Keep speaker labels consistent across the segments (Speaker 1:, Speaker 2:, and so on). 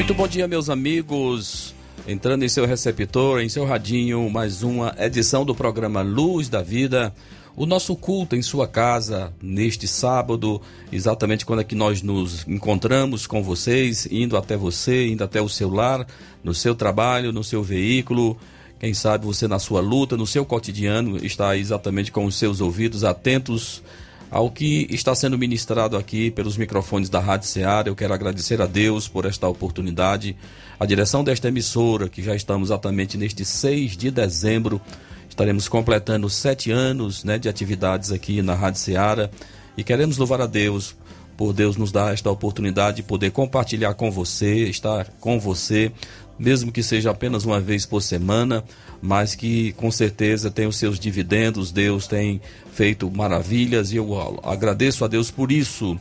Speaker 1: Muito bom dia, meus amigos. Entrando em seu receptor, em seu radinho, mais uma edição do programa Luz da Vida. O nosso culto em sua casa neste sábado, exatamente quando é que nós nos encontramos com vocês, indo até você, indo até o seu lar, no seu trabalho, no seu veículo. Quem sabe você na sua luta, no seu cotidiano, está exatamente com os seus ouvidos atentos ao que está sendo ministrado aqui pelos microfones da Rádio Ceará. Eu quero agradecer a Deus por esta oportunidade, a direção desta emissora, que já estamos exatamente neste 6 de dezembro, estaremos completando sete anos né, de atividades aqui na Rádio Ceará e queremos louvar a Deus por Deus nos dar esta oportunidade de poder compartilhar com você, estar com você, mesmo que seja apenas uma vez por semana, mas que com certeza tem os seus dividendos, Deus tem feito maravilhas e eu agradeço a Deus por isso.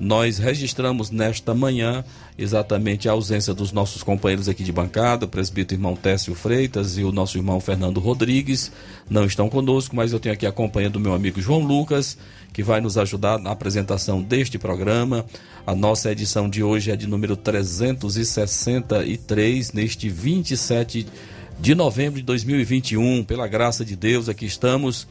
Speaker 1: Nós registramos nesta manhã exatamente a ausência dos nossos companheiros aqui de bancada, o presbítero irmão Técio Freitas e o nosso irmão Fernando Rodrigues, não estão conosco, mas eu tenho aqui a companhia do meu amigo João Lucas, que vai nos ajudar na apresentação deste programa. A nossa edição de hoje é de número 363, neste 27 de novembro de 2021. Pela graça de Deus, aqui estamos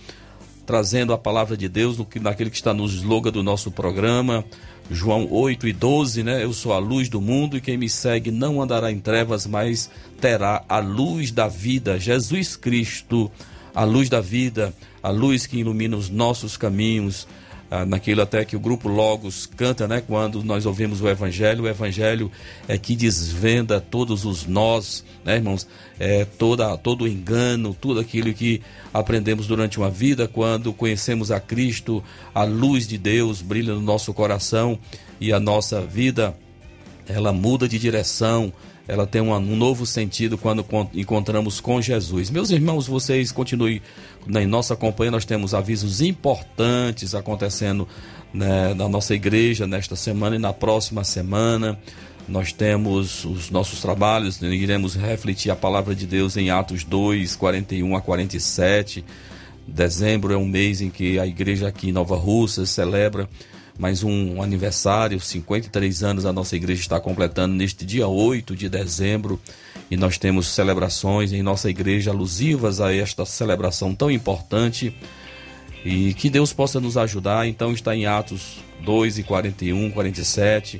Speaker 1: trazendo a palavra de Deus naquele que está no slogan do nosso programa. João 8 e 12, né? Eu sou a luz do mundo e quem me segue não andará em trevas, mas terá a luz da vida. Jesus Cristo, a luz da vida, a luz que ilumina os nossos caminhos, ah, naquilo até que o grupo Logos canta, né? Quando nós ouvimos o Evangelho, o Evangelho é que desvenda todos os nós, né, irmãos? É toda, todo o engano, tudo aquilo que aprendemos durante uma vida, quando conhecemos a Cristo, a luz de Deus brilha no nosso coração e a nossa vida ela muda de direção, ela tem um novo sentido quando encontramos com Jesus. Meus irmãos, vocês continuem em nossa companhia, nós temos avisos importantes acontecendo né, na nossa igreja nesta semana e na próxima semana. Nós temos os nossos trabalhos, né, iremos refletir a palavra de Deus em Atos 2, 41 a 47. Dezembro é um mês em que a igreja aqui em Nova Russa celebra mais um aniversário, 53 anos a nossa igreja está completando neste dia 8 de dezembro e nós temos celebrações em nossa igreja alusivas a esta celebração tão importante e que Deus possa nos ajudar. Então está em Atos 2 e 41, 47,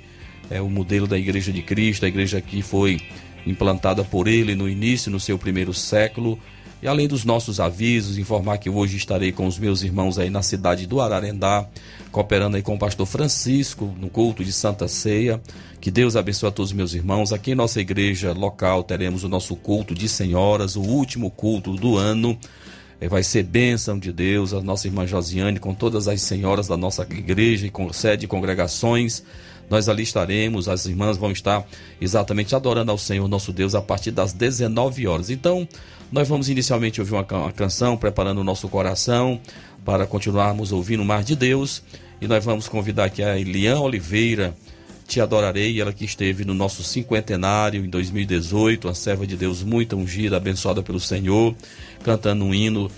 Speaker 1: é o modelo da igreja de Cristo, a igreja que foi implantada por ele no início, no seu primeiro século. E além dos nossos avisos, informar que hoje estarei com os meus irmãos aí na cidade do Ararendá, cooperando aí com o pastor Francisco no culto de Santa Ceia. Que Deus abençoe a todos os meus irmãos. Aqui em nossa igreja local teremos o nosso culto de senhoras, o último culto do ano. É, vai ser bênção de Deus, a nossa irmã Josiane, com todas as senhoras da nossa igreja e com sede de congregações. Nós ali estaremos, as irmãs vão estar exatamente adorando ao Senhor nosso Deus a partir das 19 horas. Então, nós vamos inicialmente ouvir uma, canção, preparando o nosso coração para continuarmos ouvindo mais de Deus. E nós vamos convidar aqui a Elian Oliveira, Te Adorarei, ela que esteve no nosso cinquentenário em 2018, uma serva de Deus muito ungida, abençoada pelo Senhor, cantando um hino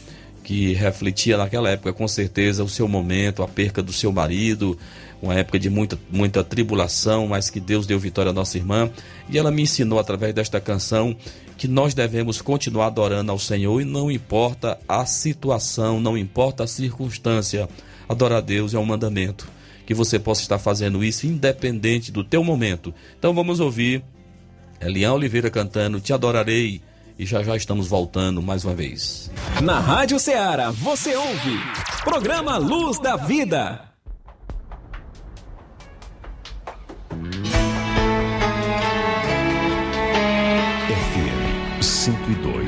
Speaker 1: que refletia naquela época com certeza o seu momento, a perca do seu marido, uma época de muita, muita tribulação, mas que Deus deu vitória à nossa irmã. E ela me ensinou através desta canção que nós devemos continuar adorando ao Senhor e não importa a situação, não importa a circunstância, adorar a Deus é um mandamento. Que você possa estar fazendo isso independente do teu momento. Então vamos ouvir Elian Oliveira cantando Te Adorarei e já já estamos voltando mais uma vez.
Speaker 2: Na Rádio Ceará você ouve Programa Luz da Vida.
Speaker 3: 102.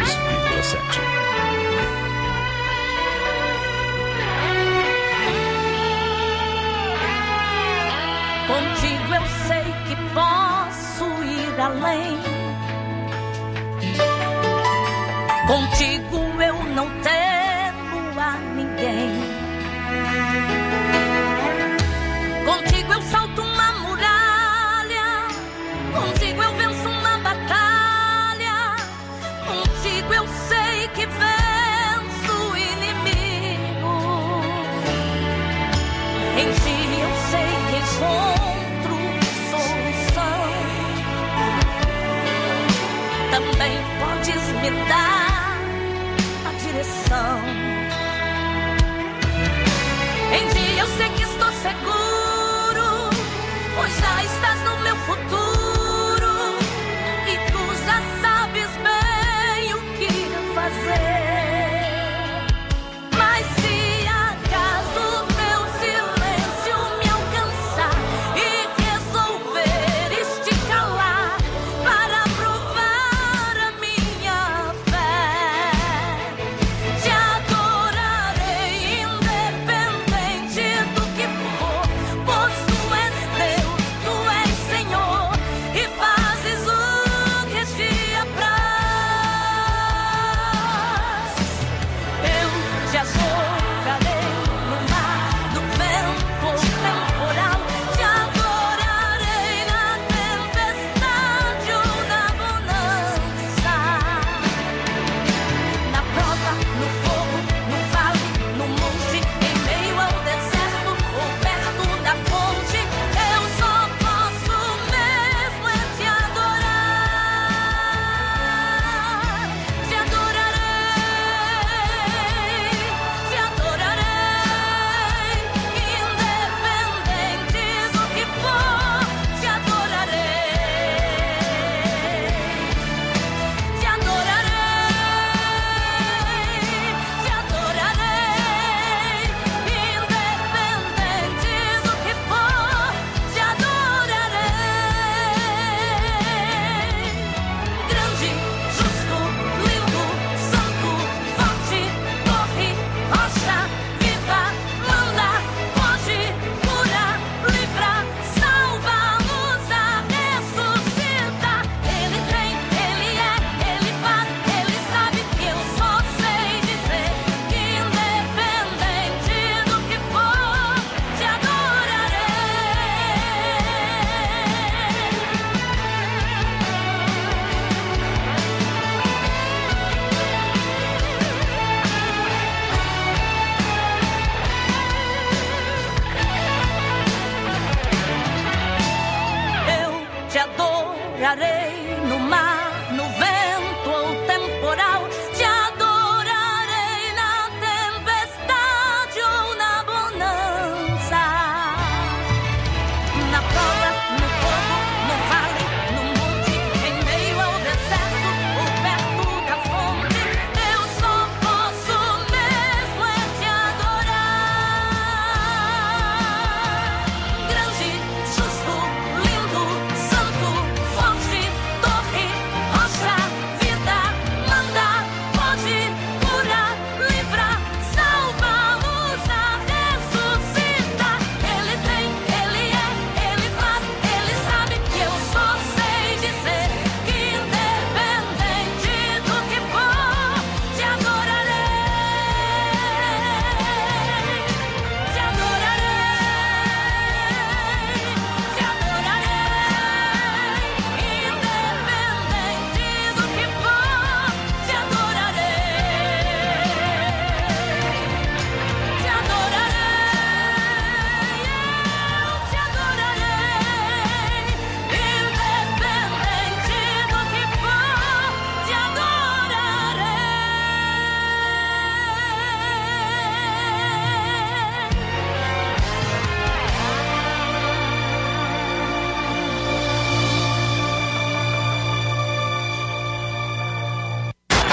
Speaker 3: kita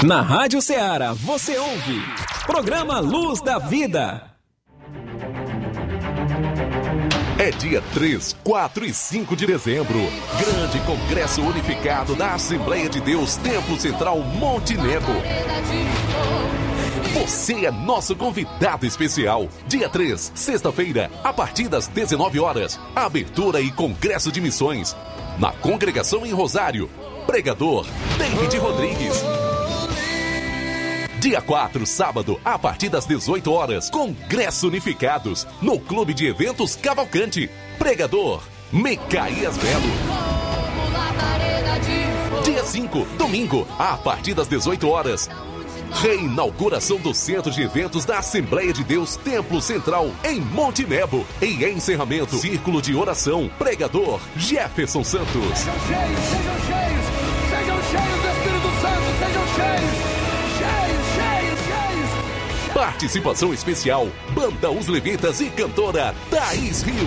Speaker 3: Na
Speaker 2: Rádio Ceará, você ouve. Programa Luz da Vida.
Speaker 4: É dia 3, 4 e 5 de dezembro. Grande Congresso Unificado da Assembleia de Deus, Templo Central Montenegro. Você é nosso convidado especial. Dia 3, sexta-feira, a partir das 19 horas. Abertura e Congresso de Missões. Na Congregação em Rosário. Pregador David Rodrigues. Dia 4, sábado, a partir das 18 horas, Congresso Unificados, no Clube de Eventos Cavalcante. Pregador, Micaías Belo. Dia 5, domingo, a partir das 18 horas. Reinauguração do Centro de Eventos da Assembleia de Deus Templo Central, em Monte Nebo. E encerramento, Círculo de Oração, Pregador, Jefferson Santos.
Speaker 5: Sejam cheios, sejam cheios,
Speaker 4: Participação especial, Banda Os Levitas e cantora Thaís Rios.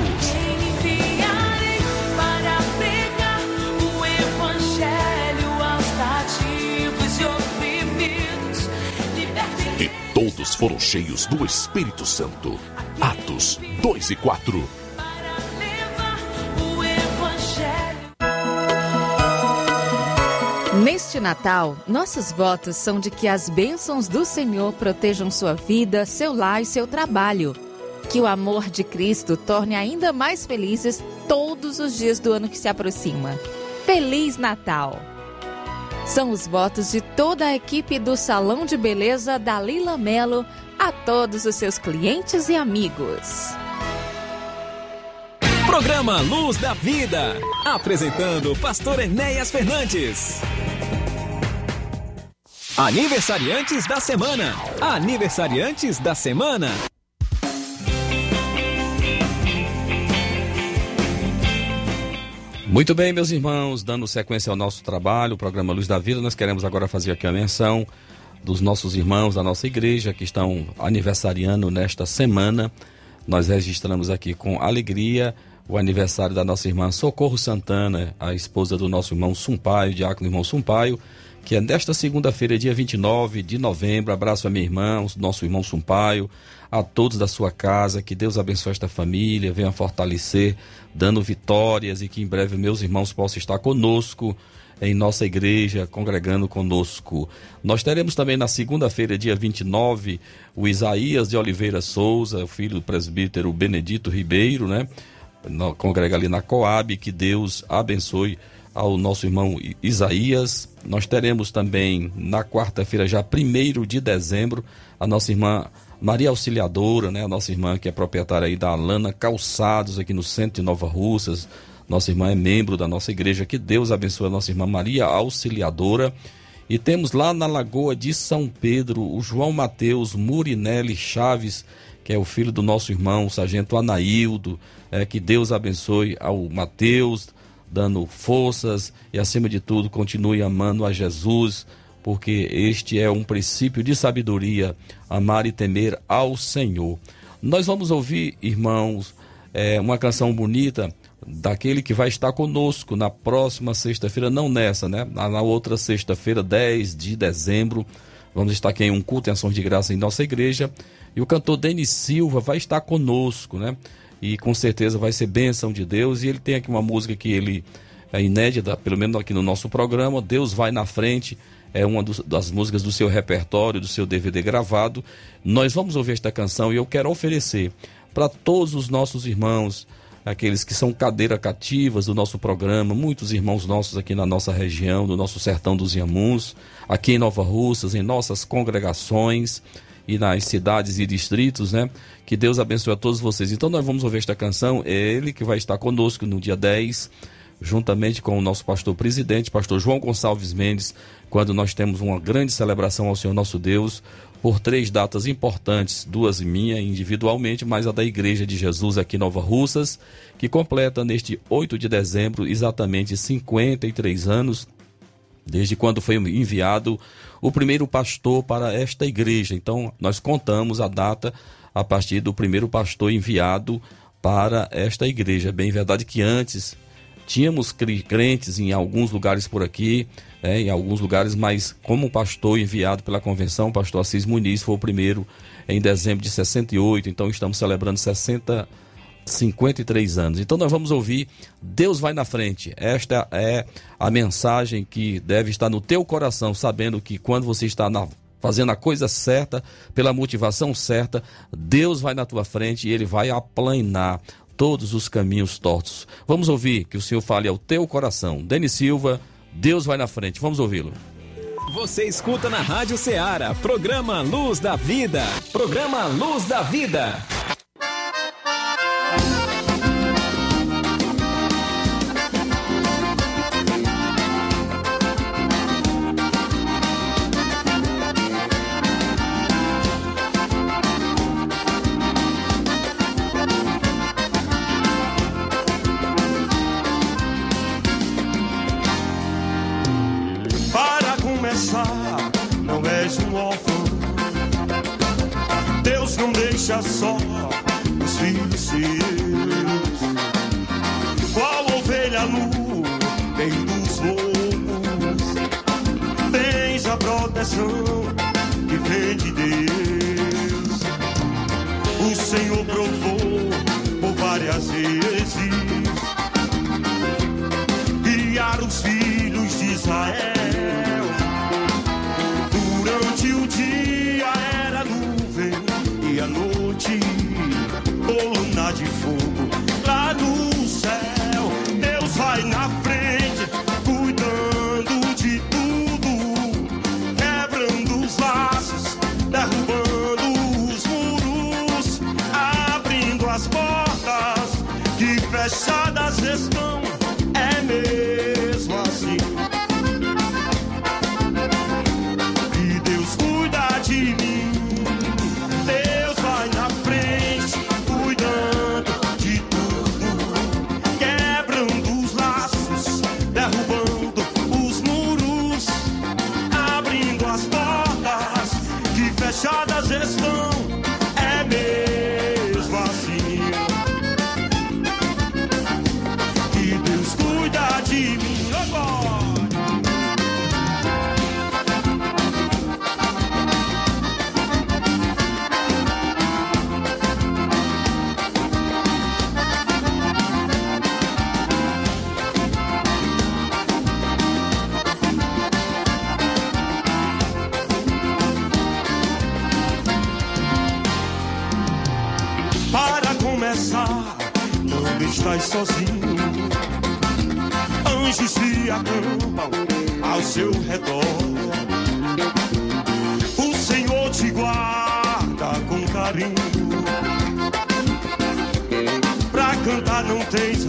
Speaker 3: Enviarei para pregar o evangelho aos cativos e oprimidos. Libertem
Speaker 4: E todos foram cheios do Espírito Santo. Atos 2 e 4.
Speaker 6: Neste Natal, nossos votos são de que as bênçãos do Senhor protejam sua vida, seu lar e seu trabalho. Que o amor de Cristo torne ainda mais felizes todos os dias do ano que se aproxima. Feliz Natal! São os votos de toda a equipe do Salão de Beleza Dalila Melo a todos os seus clientes e amigos.
Speaker 2: Programa Luz da Vida. Apresentando pastor Enéas Fernandes. Aniversariantes da semana. Aniversariantes da semana.
Speaker 1: Muito bem, meus irmãos, dando sequência ao nosso trabalho, o programa Luz da Vida, nós queremos agora fazer aqui a menção dos nossos irmãos da nossa igreja que estão aniversariando nesta semana. Nós registramos aqui com alegria o aniversário da nossa irmã Socorro Santana, a esposa do nosso irmão Sumpaio, diácono irmão Sumpaio, que é nesta segunda-feira, dia 29 de novembro. Abraço a minha irmã, nosso irmão Sumpaio, a todos da sua casa. Que Deus abençoe esta família, venha fortalecer, dando vitórias e que em breve meus irmãos possam estar conosco em nossa igreja, congregando conosco. Nós teremos também na segunda-feira, dia 29, o Isaías de Oliveira Souza, o filho do presbítero Benedito Ribeiro, né? Congrega ali na Coab, que Deus abençoe ao nosso irmão Isaías. Nós teremos também na quarta-feira, já 1 de dezembro, a nossa irmã Maria Auxiliadora, né? A nossa irmã que é proprietária aí da Alana Calçados, aqui no centro de Nova Russas. Nossa irmã é membro da nossa igreja. Que Deus abençoe a nossa irmã Maria Auxiliadora. E temos lá na Lagoa de São Pedro o João Mateus Murinelli Chaves, que é o filho do nosso irmão, o sargento Anaildo. É, que Deus abençoe ao Mateus, dando forças e, acima de tudo, continue amando a Jesus, porque este é um princípio de sabedoria, amar e temer ao Senhor. Nós vamos ouvir, irmãos, é, uma canção bonita daquele que vai estar conosco na próxima sexta-feira, não nessa, né? Na, outra sexta-feira, 10 de dezembro, vamos estar aqui em um culto em ações de graça em nossa igreja. E o cantor Denis Silva vai estar conosco, né? E com certeza vai ser bênção de Deus. E ele tem aqui uma música que ele é inédita, pelo menos aqui no nosso programa. Deus vai na frente. É uma das músicas do seu repertório, do seu DVD gravado. Nós vamos ouvir esta canção e eu quero oferecer para todos os nossos irmãos, aqueles que são cadeira cativas do nosso programa, muitos irmãos nossos aqui na nossa região, do nosso sertão dos Iamuns, aqui em Nova Russas, em nossas congregações e nas cidades e distritos, né? Que Deus abençoe a todos vocês. Então nós vamos ouvir esta canção, é ele que vai estar conosco no dia 10, juntamente com o nosso pastor presidente, pastor João Gonçalves Mendes, quando nós temos uma grande celebração ao Senhor nosso Deus, por três datas importantes, duas minha individualmente, mas a da Igreja de Jesus aqui em Nova Russas, que completa neste 8 de dezembro exatamente 53 anos desde quando foi enviado o primeiro pastor para esta igreja. Então, nós contamos a data a partir do primeiro pastor enviado para esta igreja. É bem verdade que antes tínhamos crentes em alguns lugares por aqui, né, em alguns lugares, mas como pastor enviado pela convenção, o pastor Assis Muniz foi o primeiro em dezembro de 68, então estamos celebrando 60 53 anos. Então nós vamos ouvir Deus vai na frente. Esta é a mensagem que deve estar no teu coração, sabendo que quando você está na fazendo a coisa certa, pela motivação certa, Deus vai na tua frente e ele vai aplanar todos os caminhos tortos. Vamos ouvir que o Senhor fale ao teu coração. Denis Silva, Deus vai na frente. Vamos ouvi-lo.
Speaker 2: Você escuta na Rádio Ceará, programa Luz da Vida. Programa Luz da Vida.
Speaker 7: Proteção que vem de Deus.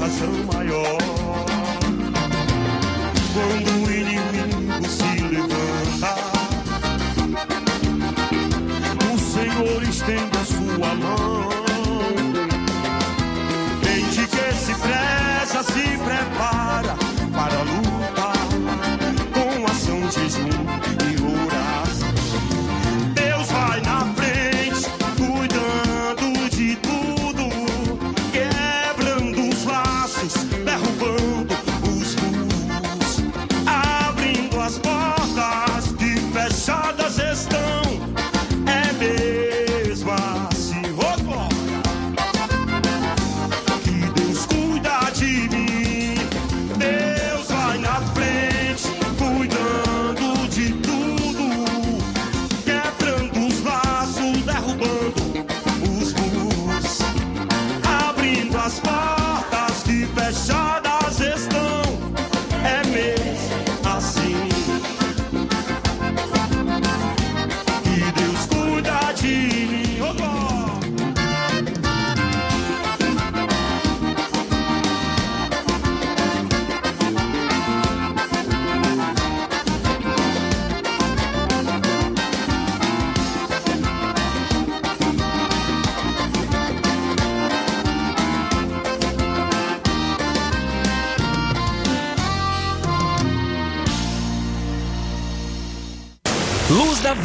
Speaker 2: asılma yok.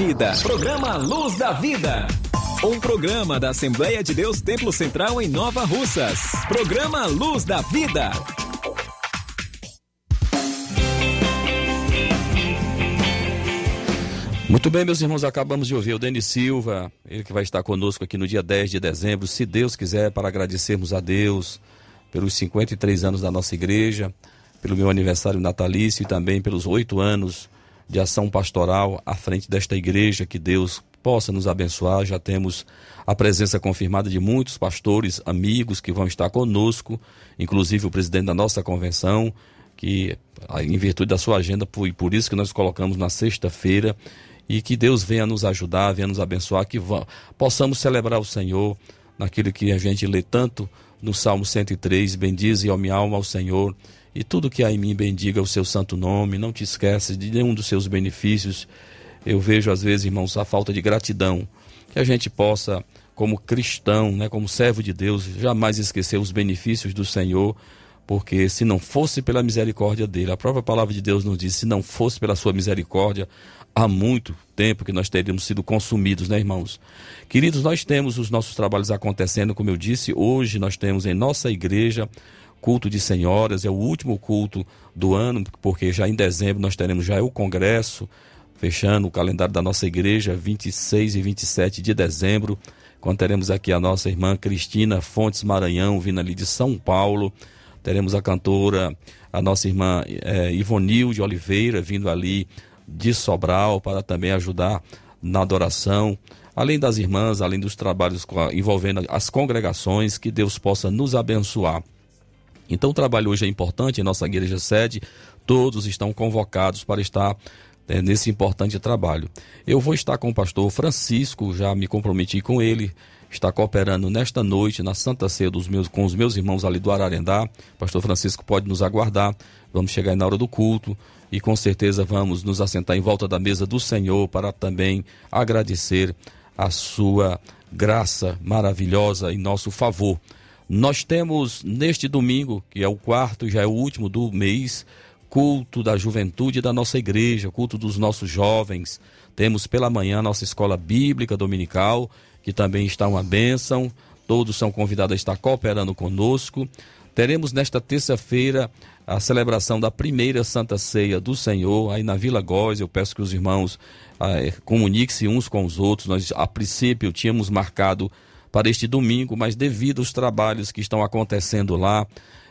Speaker 2: Vida. Programa Luz da Vida. Um programa da Assembleia de Deus Templo Central em Nova Russas. Programa Luz da Vida.
Speaker 1: Muito bem, meus irmãos, acabamos de ouvir o Denis Silva, ele que vai estar conosco aqui no dia 10 de dezembro, se Deus quiser, para agradecermos a Deus pelos 53 anos da nossa igreja, pelo meu aniversário natalício e também pelos oito anos de ação pastoral à frente desta igreja, que Deus possa nos abençoar. Já temos a presença confirmada de muitos pastores, amigos que vão estar conosco, inclusive o presidente da nossa convenção, que em virtude da sua agenda foi por isso que nós colocamos na sexta-feira e que Deus venha nos ajudar, venha nos abençoar, que possamos celebrar o Senhor naquilo que a gente lê tanto no Salmo 103, bendize, ó minha alma, ao Senhor, e tudo que há em mim bendiga o seu santo nome, não te esqueças de nenhum dos seus benefícios. Eu vejo às vezes, irmãos, a falta de gratidão, que a gente possa, como cristão, né, como servo de Deus, jamais esquecer os benefícios do Senhor, porque se não fosse pela misericórdia dele, a própria palavra de Deus nos diz, se não fosse pela sua misericórdia, há muito tempo que nós teríamos sido consumidos, né, irmãos? Queridos, nós temos os nossos trabalhos acontecendo, como eu disse, hoje nós temos em nossa igreja culto de senhoras, é o último culto do ano, porque já em dezembro nós teremos já o congresso, fechando o calendário da nossa igreja, 26 e 27 de dezembro, quando teremos aqui a nossa irmã Cristina Fontes Maranhão, vindo ali de São Paulo, teremos a cantora, a nossa irmã eh, Ivonil de Oliveira, vindo ali de Sobral, para também ajudar na adoração, além das irmãs, além dos trabalhos envolvendo as congregações, que Deus possa nos abençoar. Então o trabalho hoje é importante em nossa igreja sede, todos estão convocados para estar eh, nesse importante trabalho. Eu vou estar com o pastor Francisco, já me comprometi com ele, está cooperando nesta noite na Santa Ceia dos meus, com os meus irmãos ali do Ararendá. Pastor Francisco pode nos aguardar, vamos chegar na hora do culto e com certeza vamos nos assentar em volta da mesa do Senhor para também agradecer a sua graça maravilhosa em nosso favor. Nós temos neste domingo, que é o quarto, já é o último do mês, culto da juventude da nossa igreja, culto dos nossos jovens. Temos pela manhã nossa escola bíblica dominical, que também está uma bênção. Todos são convidados a estar cooperando conosco. Teremos nesta terça-feira a celebração da primeira Santa Ceia do Senhor, aí na Vila Góis. Eu peço que os irmãos ah, eh, comuniquem-se uns com os outros. Nós, a princípio, tínhamos marcado para este domingo, mas devido aos trabalhos que estão acontecendo lá,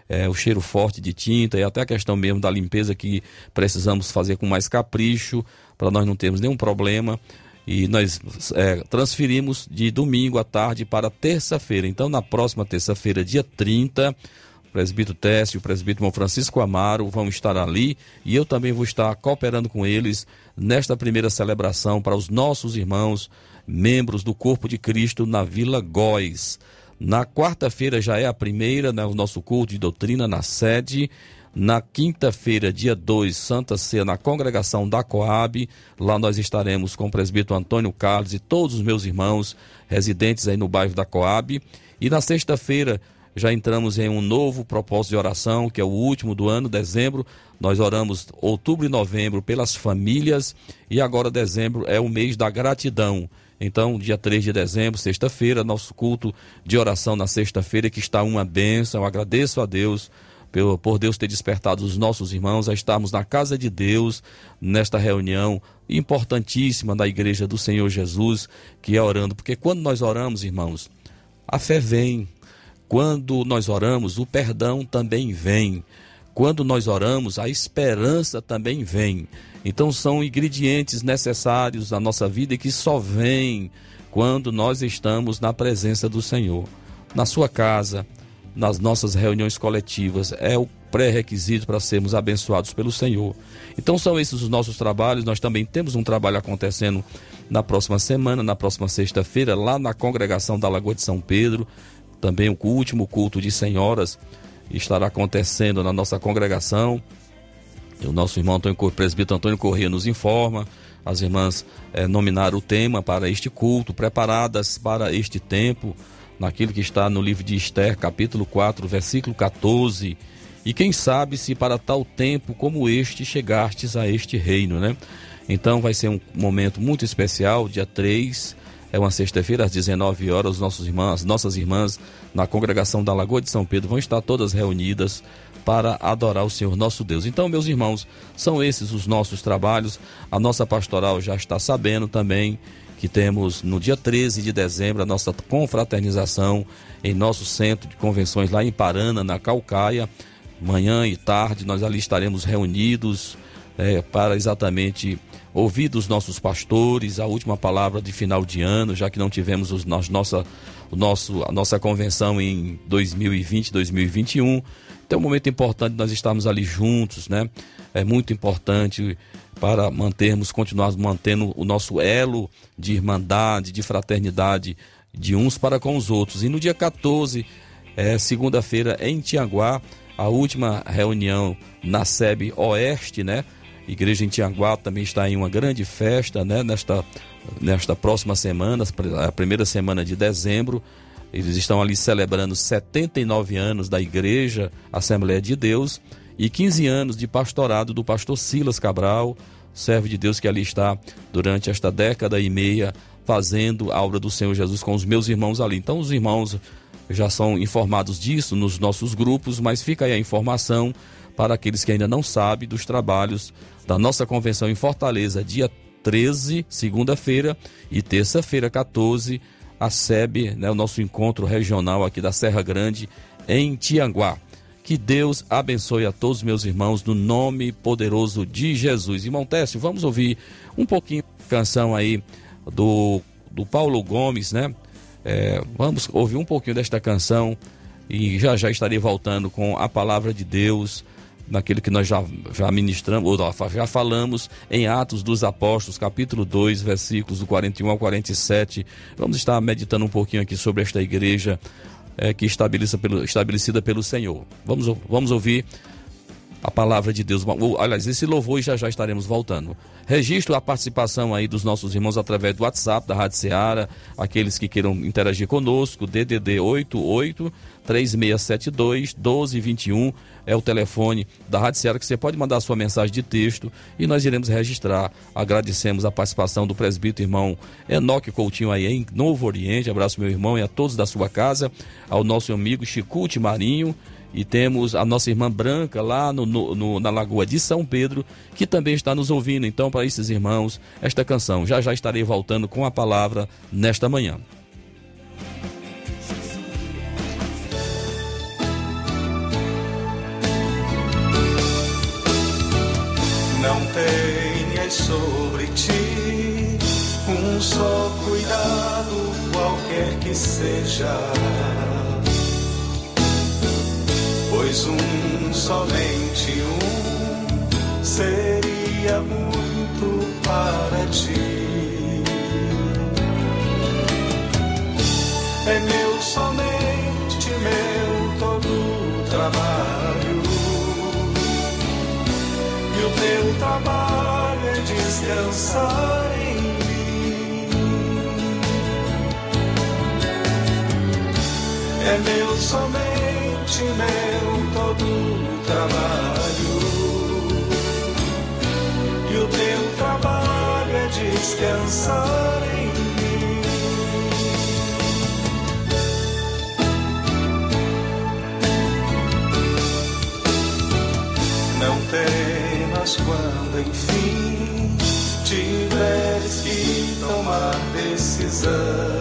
Speaker 1: é, o cheiro forte de tinta e até a questão mesmo da limpeza que precisamos fazer com mais capricho, para nós não termos nenhum problema. E nós é, transferimos de domingo à tarde para terça-feira. Então, na próxima terça-feira, dia 30, o presbítero Técio e o presbítero Francisco Amaro vão estar ali e eu também vou estar cooperando com eles nesta primeira celebração para os nossos irmãos, membros do Corpo de Cristo na Vila Góis. Na quarta-feira já é a primeira, né, o nosso culto de doutrina na sede. Na quinta-feira, dia 2, Santa Ceia, na congregação da Coab. Lá nós estaremos com o presbítero Antônio Carlos e todos os meus irmãos residentes aí no bairro da Coab. E na sexta-feira, já entramos em um novo propósito de oração, que é o último do ano, dezembro. Nós oramos outubro e novembro pelas famílias e agora dezembro é o mês da gratidão. Então, dia 3 de dezembro, sexta-feira, nosso culto de oração na sexta-feira, que está uma bênção. Eu agradeço a Deus por Deus ter despertado os nossos irmãos a estarmos na casa de Deus, nesta reunião importantíssima da igreja do Senhor Jesus, que é orando. Porque quando nós oramos, irmãos, a fé vem. Quando nós oramos, o perdão também vem. Quando nós oramos, a esperança também vem. Então são ingredientes necessários na nossa vida e que só vêm quando nós estamos na presença do Senhor. Na sua casa, nas nossas reuniões coletivas, é o pré-requisito para sermos abençoados pelo Senhor. Então são esses os nossos trabalhos. Nós também temos um trabalho acontecendo na próxima semana, na próxima sexta-feira, lá na congregação da Lagoa de São Pedro. Também o último culto de senhoras estará acontecendo na nossa congregação. E O nosso irmão Antônio, presbítero Antônio Corrêa nos informa. As irmãs eh, nominaram o tema para este culto, preparadas para este tempo, naquilo que está no livro de Esther, capítulo 4, versículo 14. E quem sabe se para tal tempo como este chegastes a este reino, né? Então vai ser um momento muito especial, dia 3, é uma sexta-feira, às 19 horas, os nossos irmãos, as nossas irmãs na congregação da Lagoa de São Pedro vão estar todas reunidas para adorar o Senhor nosso Deus. Então, meus irmãos, são esses os nossos trabalhos. A nossa pastoral já está sabendo também que temos no dia 13 de dezembro a nossa confraternização em nosso centro de convenções lá em Parana, na Calcaia. Manhã e tarde nós ali estaremos reunidos é, para exatamente ouvir dos nossos pastores a última palavra de final de ano, já que não tivemos os, nós, nossa, o nosso, a nossa convenção em 2020, 2021. É um momento importante nós estarmos ali juntos, né? É muito importante para mantermos, continuarmos mantendo o nosso elo de irmandade, de fraternidade de uns para com os outros. E no dia 14, é, segunda-feira, em Tianguá, a última reunião na SEB Oeste, né? Igreja em Tianguá também está em uma grande festa, né? Nesta, nesta próxima semana, a primeira semana de dezembro. Eles estão ali celebrando 79 anos da Igreja Assembleia de Deus e 15 anos de pastorado do pastor Silas Cabral, servo de Deus que ali está durante esta década e meia fazendo a obra do Senhor Jesus com os meus irmãos ali. Então, os irmãos já são informados disso nos nossos grupos, mas fica aí a informação para aqueles que ainda não sabem dos trabalhos da nossa convenção em Fortaleza, dia 13, segunda-feira, e terça-feira, 14, a SEB, né, o nosso encontro regional aqui da Serra Grande, em Tianguá. Que Deus abençoe a todos meus irmãos no nome poderoso de Jesus. Irmão Técio, vamos ouvir um pouquinho de canção aí do, do Paulo Gomes, né? É, vamos ouvir um pouquinho desta canção e já já estarei voltando com a palavra de Deus, naquilo que nós já, já ministramos, ou já falamos em Atos dos Apóstolos, capítulo 2, versículos do 41 ao 47. Vamos estar meditando um pouquinho aqui sobre esta igreja é, que estabelecida pelo, estabelecida pelo Senhor. Vamos, vamos ouvir a palavra de Deus. Aliás, esse louvor e já já estaremos voltando. Registro a participação aí dos nossos irmãos através do WhatsApp da Rádio Ceará, aqueles que queiram interagir conosco, DDD 88 3672 1221 é o telefone da Rádio Ceará que você pode mandar sua mensagem de texto e nós iremos registrar. Agradecemos a participação do presbítero irmão Enoque Coutinho aí em Novo Oriente. Abraço meu irmão e a todos da sua casa, ao nosso amigo Chicute Marinho e temos a nossa irmã Branca lá no, no, no, na Lagoa de São Pedro, que também está nos ouvindo. Então, para esses irmãos, esta canção. Já já estarei voltando com a palavra nesta manhã.
Speaker 8: Não tenhas sobre ti um só cuidado, qualquer que seja. Pois um, somente um, seria muito para ti. É meu, somente meu, todo trabalho. E o teu trabalho é descansar em mim. É meu, somente meu, todo o trabalho. E o teu trabalho é descansar em mim. Não temas quando enfim tiveres que tomar decisão.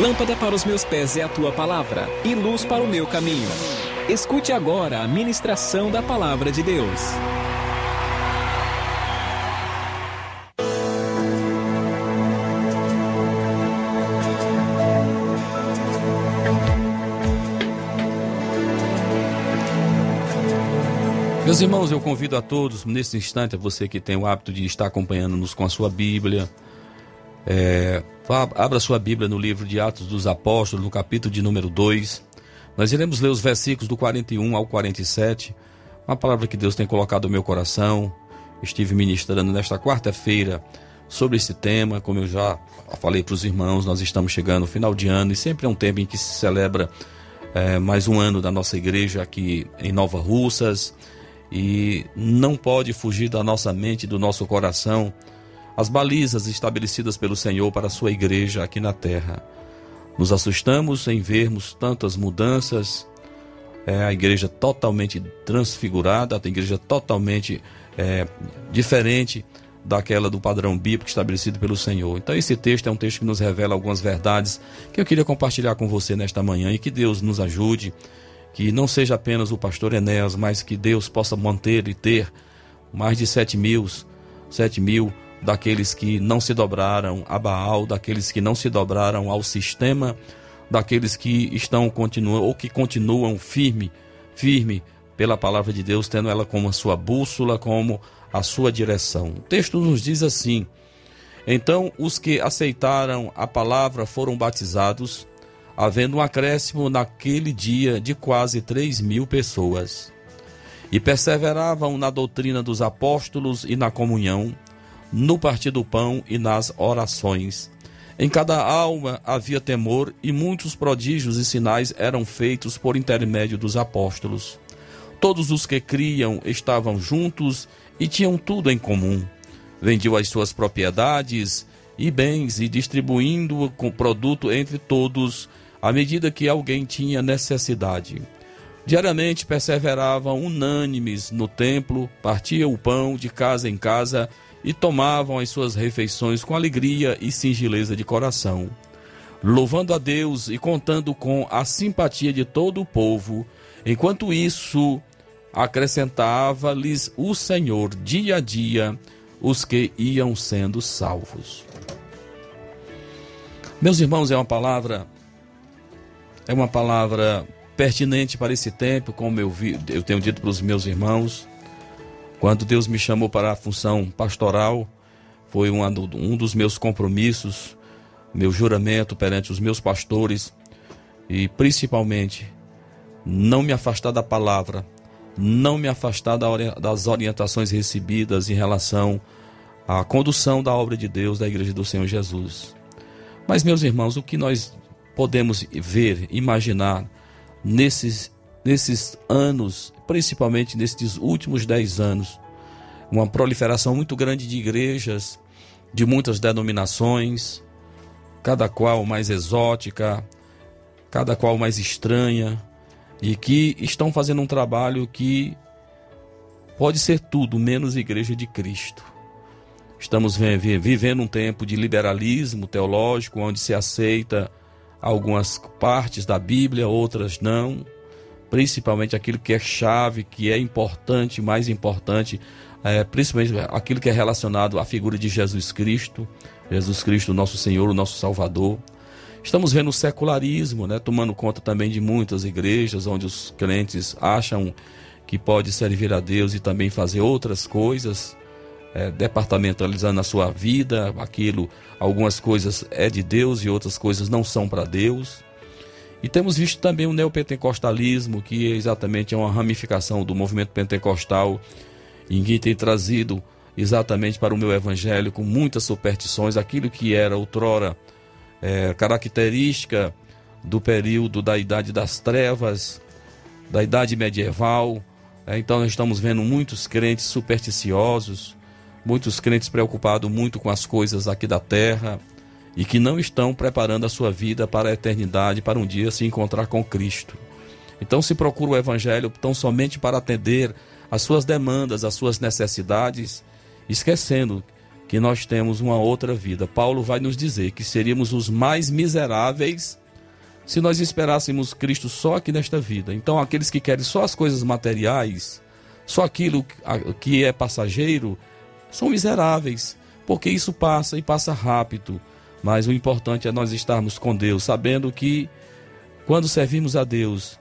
Speaker 2: Lâmpada para os meus pés é a tua palavra e luz para o meu caminho. Escute agora a ministração da palavra de Deus.
Speaker 1: Meus irmãos, eu convido a todos, nesse instante, a você que tem o hábito de estar acompanhando-nos com a sua Bíblia, é, abra sua Bíblia no livro de Atos dos Apóstolos, no capítulo de número 2. Nós iremos ler os versículos do 41 ao 47, uma palavra que Deus tem colocado no meu coração. Estive ministrando nesta quarta-feira sobre esse tema, como eu já falei para os irmãos, nós estamos chegando no final de ano e sempre é um tempo em que se celebra é, mais um ano da nossa igreja aqui em Nova Russas e não pode fugir da nossa mente, do nosso coração, as balizas estabelecidas pelo Senhor para a sua igreja aqui na terra. Nos assustamos em vermos tantas mudanças, é, a igreja totalmente transfigurada, a igreja totalmente é, diferente daquela do padrão bíblico estabelecido pelo Senhor. Então esse texto é um texto que nos revela algumas verdades que eu queria compartilhar com você nesta manhã e que Deus nos ajude, que não seja apenas o pastor Enéas, mas que Deus possa manter e ter mais de sete mil, sete mil daqueles que não se dobraram a Baal, daqueles que não se dobraram ao sistema, daqueles que estão continuam ou que continuam firme, firme pela palavra de Deus, tendo ela como a sua bússola, como a sua direção. O texto nos diz assim: Então os que aceitaram a palavra foram batizados, havendo um acréscimo naquele dia de quase três mil pessoas. E perseveravam na doutrina dos apóstolos e na comunhão, no partir do pão e nas orações. Em cada alma havia temor, e muitos prodígios e sinais eram feitos por intermédio dos apóstolos. Todos os que criam estavam juntos e tinham tudo em comum. Vendiam as suas propriedades e bens e distribuindo com produto entre todos, à medida que alguém tinha necessidade. Diariamente perseveravam unânimes no templo, partiam o pão de casa em casa e tomavam as suas refeições com alegria e singeleza de coração, louvando a Deus e contando com a simpatia de todo o povo. Enquanto isso, acrescentava-lhes o Senhor dia a dia os que iam sendo salvos. Meus irmãos, é uma palavra é uma palavra pertinente para esse tempo, como eu vi, eu tenho dito para os meus irmãos, quando Deus me chamou para a função pastoral, foi um, um dos meus compromissos, meu juramento perante os meus pastores e principalmente não me afastar da palavra, não me afastar das orientações recebidas em relação à condução da obra de Deus da Igreja do Senhor Jesus. Mas, meus irmãos, o que nós podemos ver, imaginar nesses, nesses anos, principalmente nesses últimos dez anos, uma proliferação muito grande de igrejas, de muitas denominações, cada qual mais exótica, cada qual mais estranha, e que estão fazendo um trabalho que pode ser tudo menos igreja de Cristo. Estamos vi- vi- vivendo um tempo de liberalismo teológico, onde se aceita algumas partes da Bíblia, outras não, principalmente aquilo que é chave, que é importante, mais importante, é, principalmente aquilo que é relacionado à figura de Jesus Cristo, Jesus Cristo, nosso Senhor, o nosso Salvador. Estamos vendo o secularismo, né, tomando conta também de muitas igrejas onde os crentes acham que pode servir a Deus e também fazer outras coisas, é, departamentalizando a sua vida, aquilo, algumas coisas é de Deus e outras coisas não são para Deus. E temos visto também o neopentecostalismo, que exatamente é uma ramificação do movimento pentecostal, em que tem trazido exatamente para o meu evangelho com muitas superstições, aquilo que era outrora é, característica do período da Idade das Trevas, da Idade Medieval. É, então nós estamos vendo muitos crentes supersticiosos, muitos crentes preocupados muito com as coisas aqui da terra e que não estão preparando a sua vida para a eternidade, para um dia se encontrar com Cristo. Então se procura o evangelho tão somente para atender às suas demandas, às suas necessidades, esquecendo que nós temos uma outra vida. Paulo vai nos dizer que seríamos os mais miseráveis se nós esperássemos Cristo só aqui nesta vida. Então, aqueles que querem só as coisas materiais, só aquilo que é passageiro, são miseráveis, porque isso passa e passa rápido. Mas o importante é nós estarmos com Deus, sabendo que quando servimos a Deus,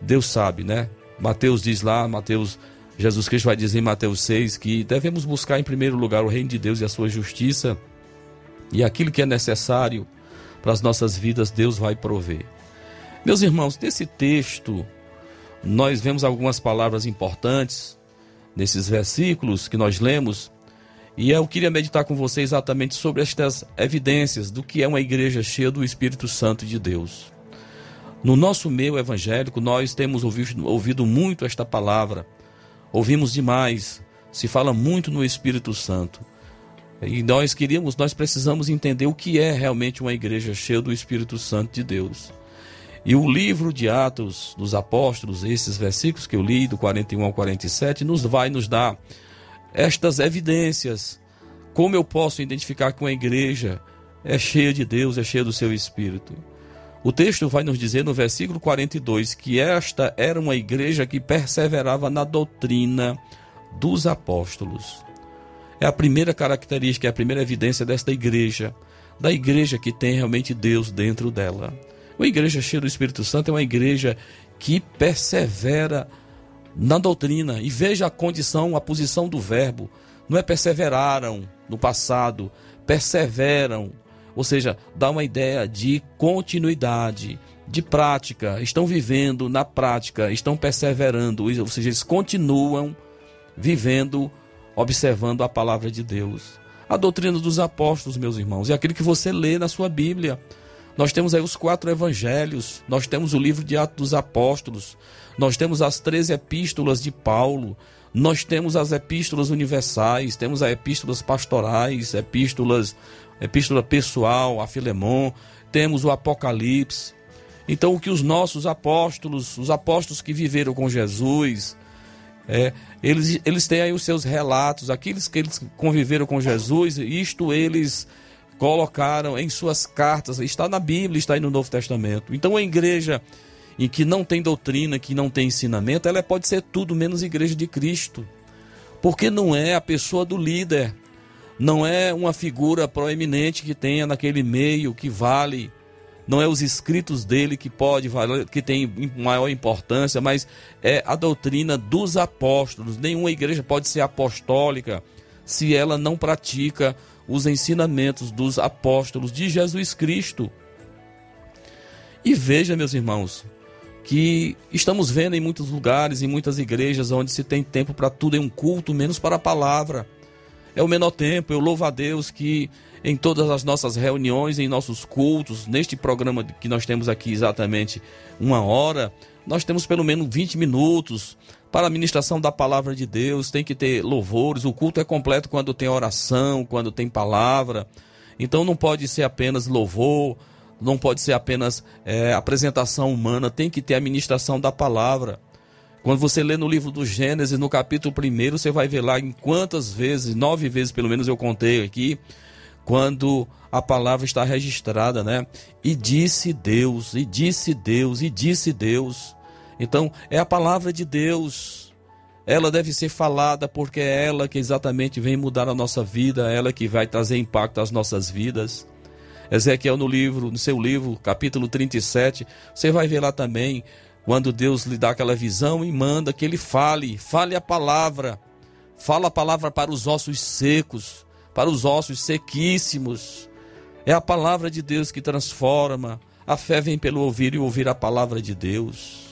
Speaker 1: Deus sabe, né? Mateus diz lá, Mateus Jesus Cristo vai dizer em Mateus 6 que devemos buscar em primeiro lugar o reino de Deus e a sua justiça, e aquilo que é necessário para as nossas vidas, Deus vai prover. Meus irmãos, nesse texto, nós vemos algumas palavras importantes nesses versículos que nós lemos, e eu queria meditar com você exatamente sobre estas evidências do que é uma igreja cheia do Espírito Santo de Deus. No nosso meio evangélico, nós temos ouvido, ouvido muito esta palavra Ouvimos demais, se fala muito no Espírito Santo. E nós queríamos, nós precisamos entender o que é realmente uma igreja cheia do Espírito Santo de Deus. E o livro de Atos dos Apóstolos, esses versículos que eu li, do 41 ao 47, nos vai nos dar estas evidências. Como eu posso identificar que uma igreja é cheia de Deus, é cheia do seu Espírito? O texto vai nos dizer no versículo 42 que esta era uma igreja que perseverava na doutrina dos apóstolos. É a primeira característica, é a primeira evidência desta igreja, da igreja que tem realmente Deus dentro dela. Uma igreja cheia do Espírito Santo é uma igreja que persevera na doutrina. E veja a condição, a posição do verbo. Não é perseveraram no passado, perseveram ou seja, dá uma ideia de continuidade, de prática, estão vivendo na prática, estão perseverando, ou seja, eles continuam vivendo, observando a palavra de Deus. A doutrina dos apóstolos, meus irmãos, é aquilo que você lê na sua Bíblia. Nós temos aí os quatro evangelhos, nós temos o livro de Atos dos Apóstolos, nós temos as três epístolas de Paulo, nós temos as epístolas universais, temos as epístolas pastorais, epístolas epístola pessoal a Filemon, temos o Apocalipse. Então, o que os nossos apóstolos, os apóstolos que viveram com Jesus, é, eles, eles têm aí os seus relatos, aqueles que eles conviveram com Jesus, isto eles colocaram em suas cartas, está na Bíblia, está aí no Novo Testamento. Então, a igreja em que não tem doutrina, que não tem ensinamento, ela pode ser tudo menos igreja de Cristo. Porque não é a pessoa do líder, não é uma figura proeminente que tenha naquele meio que vale, não é os escritos dele que pode valer, que tem maior importância, mas é a doutrina dos apóstolos. Nenhuma igreja pode ser apostólica se ela não pratica os ensinamentos dos apóstolos de Jesus Cristo. E veja, meus irmãos, que estamos vendo em muitos lugares, em muitas igrejas, onde se tem tempo para tudo em um culto, menos para a palavra é o menor tempo. Eu louvo a Deus que em todas as nossas reuniões, em nossos cultos, neste programa que nós temos aqui exatamente uma hora, nós temos pelo menos 20 minutos para a ministração da palavra de Deus. Tem que ter louvores. O culto é completo quando tem oração, quando tem palavra. Então não pode ser apenas louvor, não pode ser apenas é, apresentação humana, tem que ter a ministração da palavra. Quando você lê no livro do Gênesis, no capítulo 1, você vai ver lá em quantas vezes, nove vezes pelo menos eu contei aqui, quando a palavra está registrada, né? E disse Deus, e disse Deus, e disse Deus. Então, é a palavra de Deus. Ela deve ser falada porque é ela que exatamente vem mudar a nossa vida, é ela que vai trazer impacto às nossas vidas. Ezequiel no livro, no seu livro, capítulo 37, você vai ver lá também quando Deus lhe dá aquela visão e manda que ele fale, fale a palavra, fala a palavra para os ossos secos, para os ossos sequíssimos. É a palavra de Deus que transforma. A fé vem pelo ouvir e ouvir a palavra de Deus.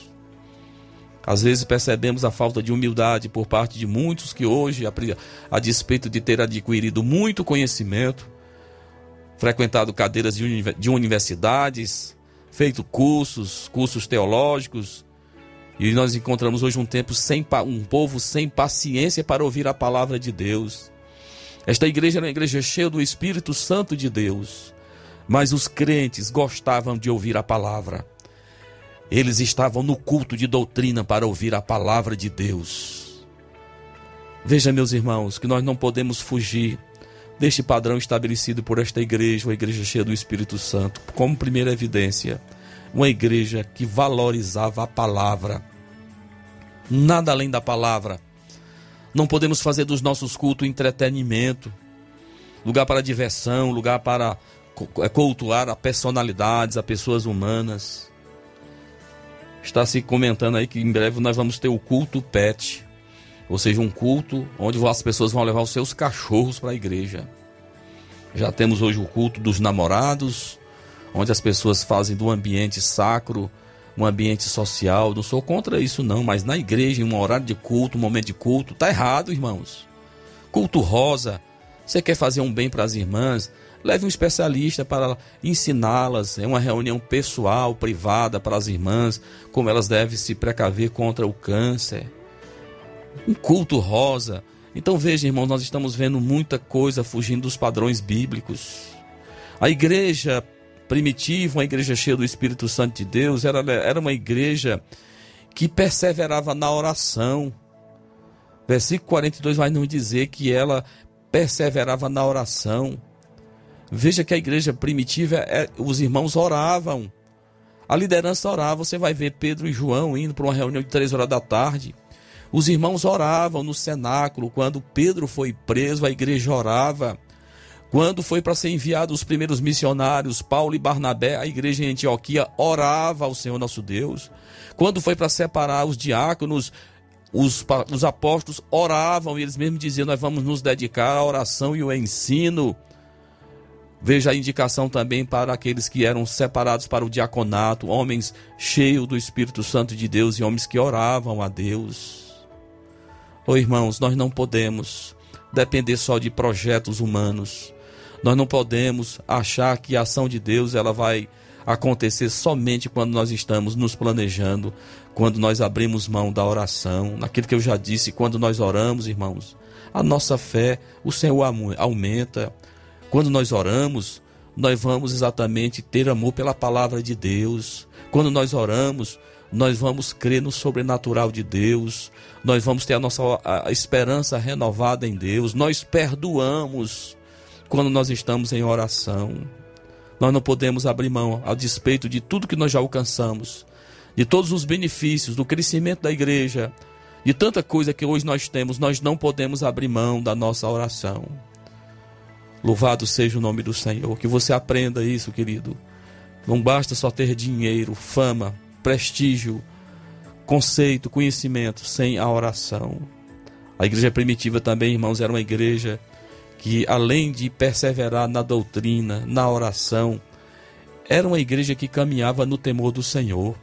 Speaker 1: Às vezes percebemos a falta de humildade por parte de muitos que hoje, a despeito de ter adquirido muito conhecimento, frequentado cadeiras de universidades, feito cursos, cursos teológicos, e nós encontramos hoje um tempo sem um povo sem paciência para ouvir a palavra de Deus. Esta igreja era uma igreja cheia do Espírito Santo de Deus, mas os crentes gostavam de ouvir a palavra. Eles estavam no culto de doutrina para ouvir a palavra de Deus. Veja, meus irmãos, que nós não podemos fugir deste padrão estabelecido por esta igreja, uma igreja cheia do Espírito Santo, como primeira evidência, uma igreja que valorizava a palavra, nada além da palavra. Não podemos fazer dos nossos cultos entretenimento, lugar para diversão, lugar para é, cultuar a personalidades, a pessoas humanas. Está se comentando aí que em breve nós vamos ter o culto pet, ou seja, um culto onde as pessoas vão levar os seus cachorros para a igreja. Já temos hoje o culto dos namorados, onde as pessoas fazem do ambiente sacro um ambiente social. Não sou contra isso, não, mas na igreja, em um horário de culto, um momento de culto, tá errado, irmãos. Culto rosa. Você quer fazer um bem para as irmãs? Leve um especialista para ensiná-las. É uma reunião pessoal, privada para as irmãs, como elas devem se precaver contra o câncer. Um culto rosa. Então veja, irmãos, nós estamos vendo muita coisa fugindo dos padrões bíblicos. A igreja primitiva, uma igreja cheia do Espírito Santo de Deus, era, era uma igreja que perseverava na oração. Versículo 42 vai nos dizer que ela perseverava na oração. Veja que a igreja primitiva, é, os irmãos oravam. A liderança orava. Você vai ver Pedro e João indo para uma reunião de três horas da tarde. Os irmãos oravam no cenáculo. Quando Pedro foi preso, a igreja orava. Quando foi para ser enviado os primeiros missionários, Paulo e Barnabé, a igreja em Antioquia orava ao Senhor nosso Deus. Quando foi para separar os diáconos, os, os apóstolos oravam e eles mesmos diziam: Nós vamos nos dedicar à oração e ao ensino. Veja a indicação também para aqueles que eram separados para o diaconato, homens cheios do Espírito Santo de Deus e homens que oravam a Deus. Oh, irmãos, nós não podemos depender só de projetos humanos. Nós não podemos achar que a ação de Deus ela vai acontecer somente quando nós estamos nos planejando, quando nós abrimos mão da oração, naquilo que eu já disse, quando nós oramos, irmãos. A nossa fé, o Senhor aumenta. Quando nós oramos, nós vamos exatamente ter amor pela palavra de Deus. Quando nós oramos, nós vamos crer no sobrenatural de Deus, nós vamos ter a nossa a esperança renovada em Deus, nós perdoamos quando nós estamos em oração. Nós não podemos abrir mão, a despeito de tudo que nós já alcançamos, de todos os benefícios, do crescimento da igreja, de tanta coisa que hoje nós temos, nós não podemos abrir mão da nossa oração. Louvado seja o nome do Senhor. Que você aprenda isso, querido. Não basta só ter dinheiro, fama, prestígio, conceito, conhecimento sem a oração. A igreja primitiva também, irmãos, era uma igreja que, além de perseverar na doutrina, na oração, era uma igreja que caminhava no temor do Senhor.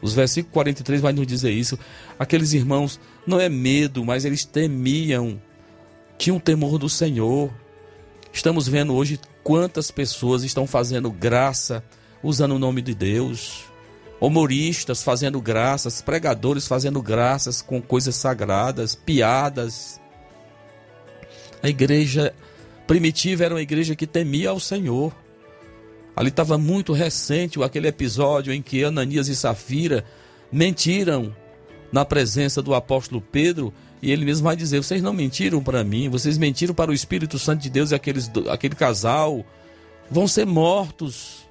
Speaker 1: Os versículos 43 vai nos dizer isso. Aqueles irmãos, não é medo, mas eles temiam, tinham temor do Senhor. Estamos vendo hoje quantas pessoas estão fazendo graça usando o nome de Deus. Humoristas fazendo graças, pregadores fazendo graças com coisas sagradas, piadas. A igreja primitiva era uma igreja que temia ao Senhor. Ali estava muito recente aquele episódio em que Ananias e Safira mentiram na presença do apóstolo Pedro e ele mesmo vai dizer: Vocês não mentiram para mim, vocês mentiram para o Espírito Santo de Deus e aqueles, aquele casal vão ser mortos.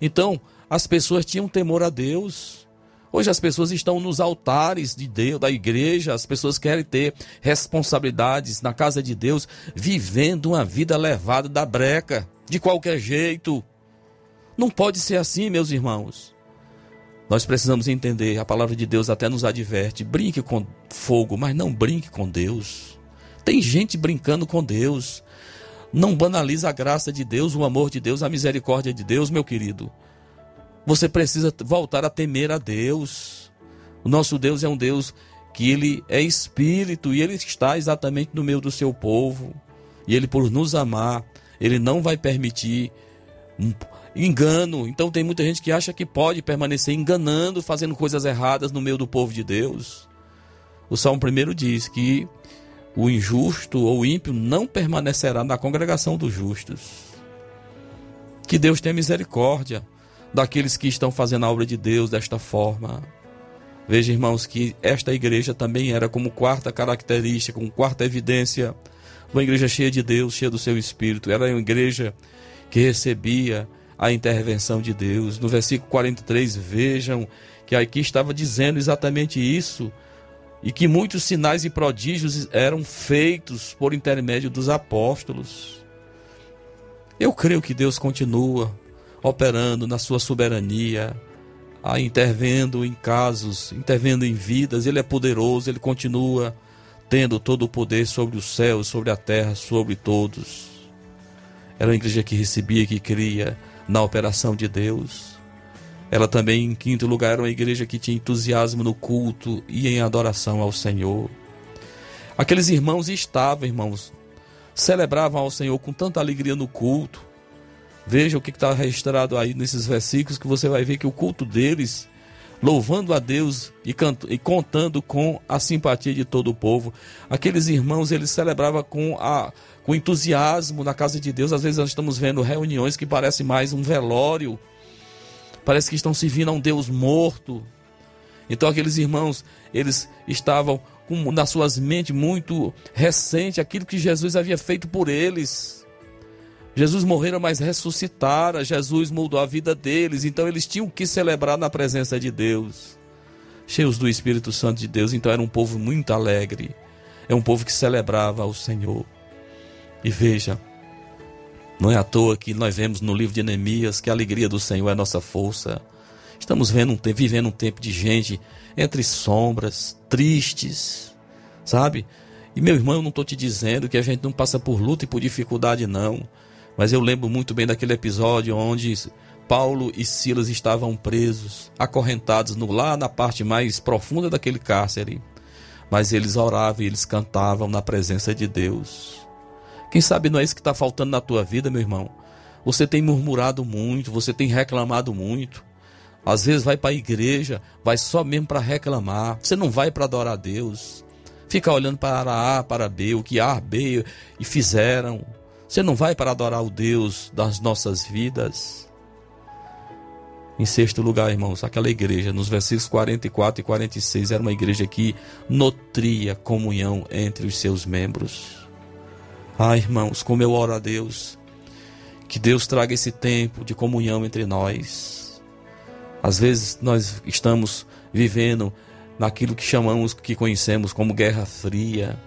Speaker 1: Então, as pessoas tinham temor a Deus. Hoje as pessoas estão nos altares de Deus, da igreja, as pessoas querem ter responsabilidades na casa de Deus, vivendo uma vida levada da breca, de qualquer jeito. Não pode ser assim, meus irmãos. Nós precisamos entender, a palavra de Deus até nos adverte: brinque com fogo, mas não brinque com Deus. Tem gente brincando com Deus. Não banaliza a graça de Deus, o amor de Deus, a misericórdia de Deus, meu querido. Você precisa voltar a temer a Deus. O nosso Deus é um Deus que ele é espírito e ele está exatamente no meio do seu povo. E ele por nos amar, ele não vai permitir engano. Então tem muita gente que acha que pode permanecer enganando, fazendo coisas erradas no meio do povo de Deus. O Salmo primeiro diz que o injusto ou ímpio não permanecerá na congregação dos justos. Que Deus tenha misericórdia daqueles que estão fazendo a obra de Deus desta forma. Veja, irmãos, que esta igreja também era como quarta característica, como quarta evidência, uma igreja cheia de Deus, cheia do seu Espírito. Era uma igreja que recebia a intervenção de Deus. No versículo 43, vejam que aqui estava dizendo exatamente isso. E que muitos sinais e prodígios eram feitos por intermédio dos apóstolos. Eu creio que Deus continua operando na sua soberania, a intervendo em casos, intervendo em vidas. Ele é poderoso, ele continua tendo todo o poder sobre os céus, sobre a terra, sobre todos. Era uma igreja que recebia, que cria na operação de Deus. Ela também, em quinto lugar, era uma igreja que tinha entusiasmo no culto e em adoração ao Senhor. Aqueles irmãos estavam, irmãos, celebravam ao Senhor com tanta alegria no culto. Veja o que está registrado aí nesses versículos, que você vai ver que o culto deles, louvando a Deus e, cant e contando com a simpatia de todo o povo. Aqueles irmãos, eles celebravam com, a, com entusiasmo na casa de Deus. Às vezes nós estamos vendo reuniões que parecem mais um velório. Parece que estão servindo a um Deus morto. Então aqueles irmãos, eles estavam com nas suas mentes muito recente aquilo que Jesus havia feito por eles. Jesus morrera, mas ressuscitara. Jesus mudou a vida deles. Então eles tinham que celebrar na presença de Deus. Cheios do Espírito Santo de Deus. Então era um povo muito alegre. É um povo que celebrava o Senhor. E veja, não é à toa que nós vemos no livro de Neemias que a alegria do Senhor é nossa força. Estamos um tempo, vivendo um tempo de gente entre sombras, tristes, sabe? E meu irmão, eu não estou te dizendo que a gente não passa por luta e por dificuldade, não. Mas eu lembro muito bem daquele episódio onde Paulo e Silas estavam presos, acorrentados no, lá na parte mais profunda daquele cárcere. Mas eles oravam e eles cantavam na presença de Deus. Quem sabe não é isso que está faltando na tua vida, meu irmão? Você tem murmurado muito, você tem reclamado muito. Às vezes vai para a igreja, vai só mesmo para reclamar. Você não vai para adorar a Deus. Fica olhando para A, para B, o que A, B e fizeram. Você não vai para adorar o Deus das nossas vidas. Em sexto lugar, irmãos, aquela igreja, nos versículos 44 e 46, era uma igreja que nutria comunhão entre os seus membros. Ah, irmãos, como eu oro a Deus, que Deus traga esse tempo de comunhão entre nós. Às vezes nós estamos vivendo naquilo que chamamos, que conhecemos como guerra fria,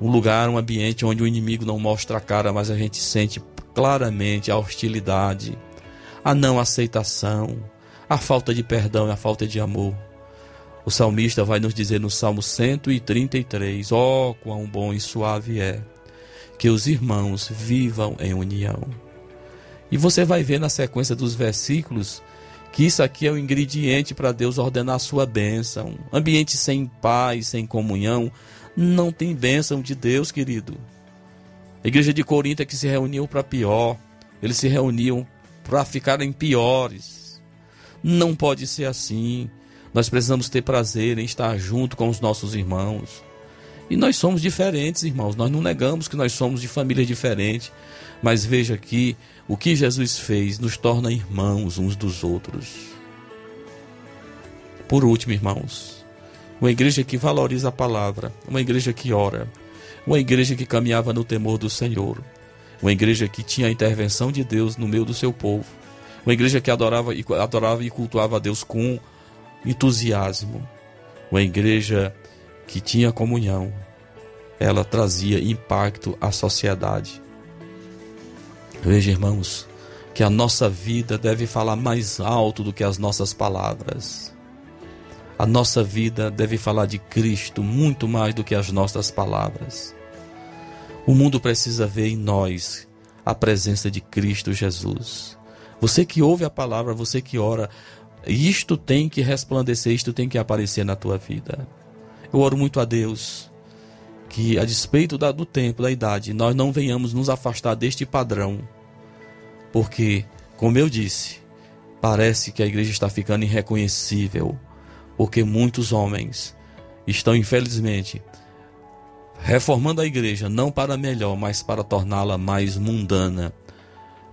Speaker 1: um lugar, um ambiente onde o inimigo não mostra a cara, mas a gente sente claramente a hostilidade, a não aceitação, a falta de perdão e a falta de amor. O salmista vai nos dizer no Salmo 133: Ó, oh, quão bom e suave é que os irmãos vivam em união. E você vai ver na sequência dos versículos que isso aqui é o ingrediente para Deus ordenar a sua bênção. Ambiente sem paz, sem comunhão, não tem bênção de Deus, querido. A igreja de Corinto é que se reuniu para pior. Eles se reuniam para ficarem piores. Não pode ser assim. Nós precisamos ter prazer em estar junto com os nossos irmãos. E nós somos diferentes, irmãos. Nós não negamos que nós somos de família diferente. Mas veja aqui, o que Jesus fez nos torna irmãos uns dos outros. Por último, irmãos, uma igreja que valoriza a palavra, uma igreja que ora, uma igreja que caminhava no temor do Senhor, uma igreja que tinha a intervenção de Deus no meio do seu povo, uma igreja que adorava e, adorava e cultuava a Deus com entusiasmo, uma igreja que tinha comunhão, ela trazia impacto à sociedade. Veja, irmãos, que a nossa vida deve falar mais alto do que as nossas palavras. A nossa vida deve falar de Cristo muito mais do que as nossas palavras. O mundo precisa ver em nós a presença de Cristo Jesus. Você que ouve a palavra, você que ora, isto tem que resplandecer, isto tem que aparecer na tua vida. Eu oro muito a Deus que, a despeito do tempo, da idade, nós não venhamos nos afastar deste padrão. Porque, como eu disse, parece que a igreja está ficando irreconhecível. Porque muitos homens estão, infelizmente, reformando a igreja não para melhor, mas para torná-la mais mundana,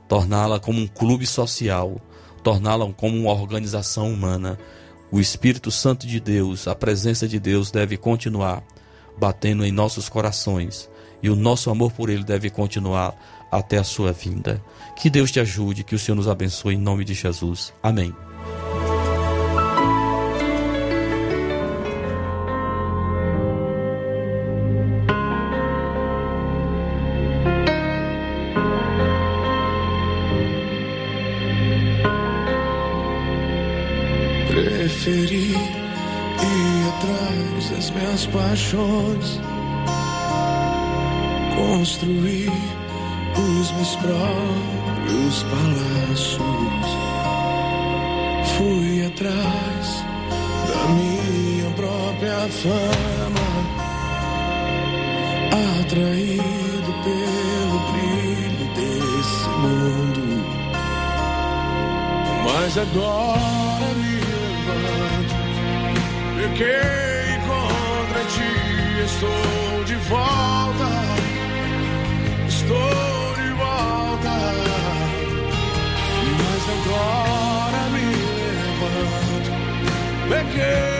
Speaker 1: torná-la como um clube social, torná-la como uma organização humana. O Espírito Santo de Deus, a presença de Deus deve continuar batendo em nossos corações e o nosso amor por Ele deve continuar até a sua vinda. Que Deus te ajude, que o Senhor nos abençoe em nome de Jesus. Amém.
Speaker 8: Paixões, construir os meus próprios palácios. Fui atrás da minha própria fama, atraído pelo brilho desse mundo. Mas agora me levanto, ti, estou de volta, estou de volta. Mas agora me levanto, pequei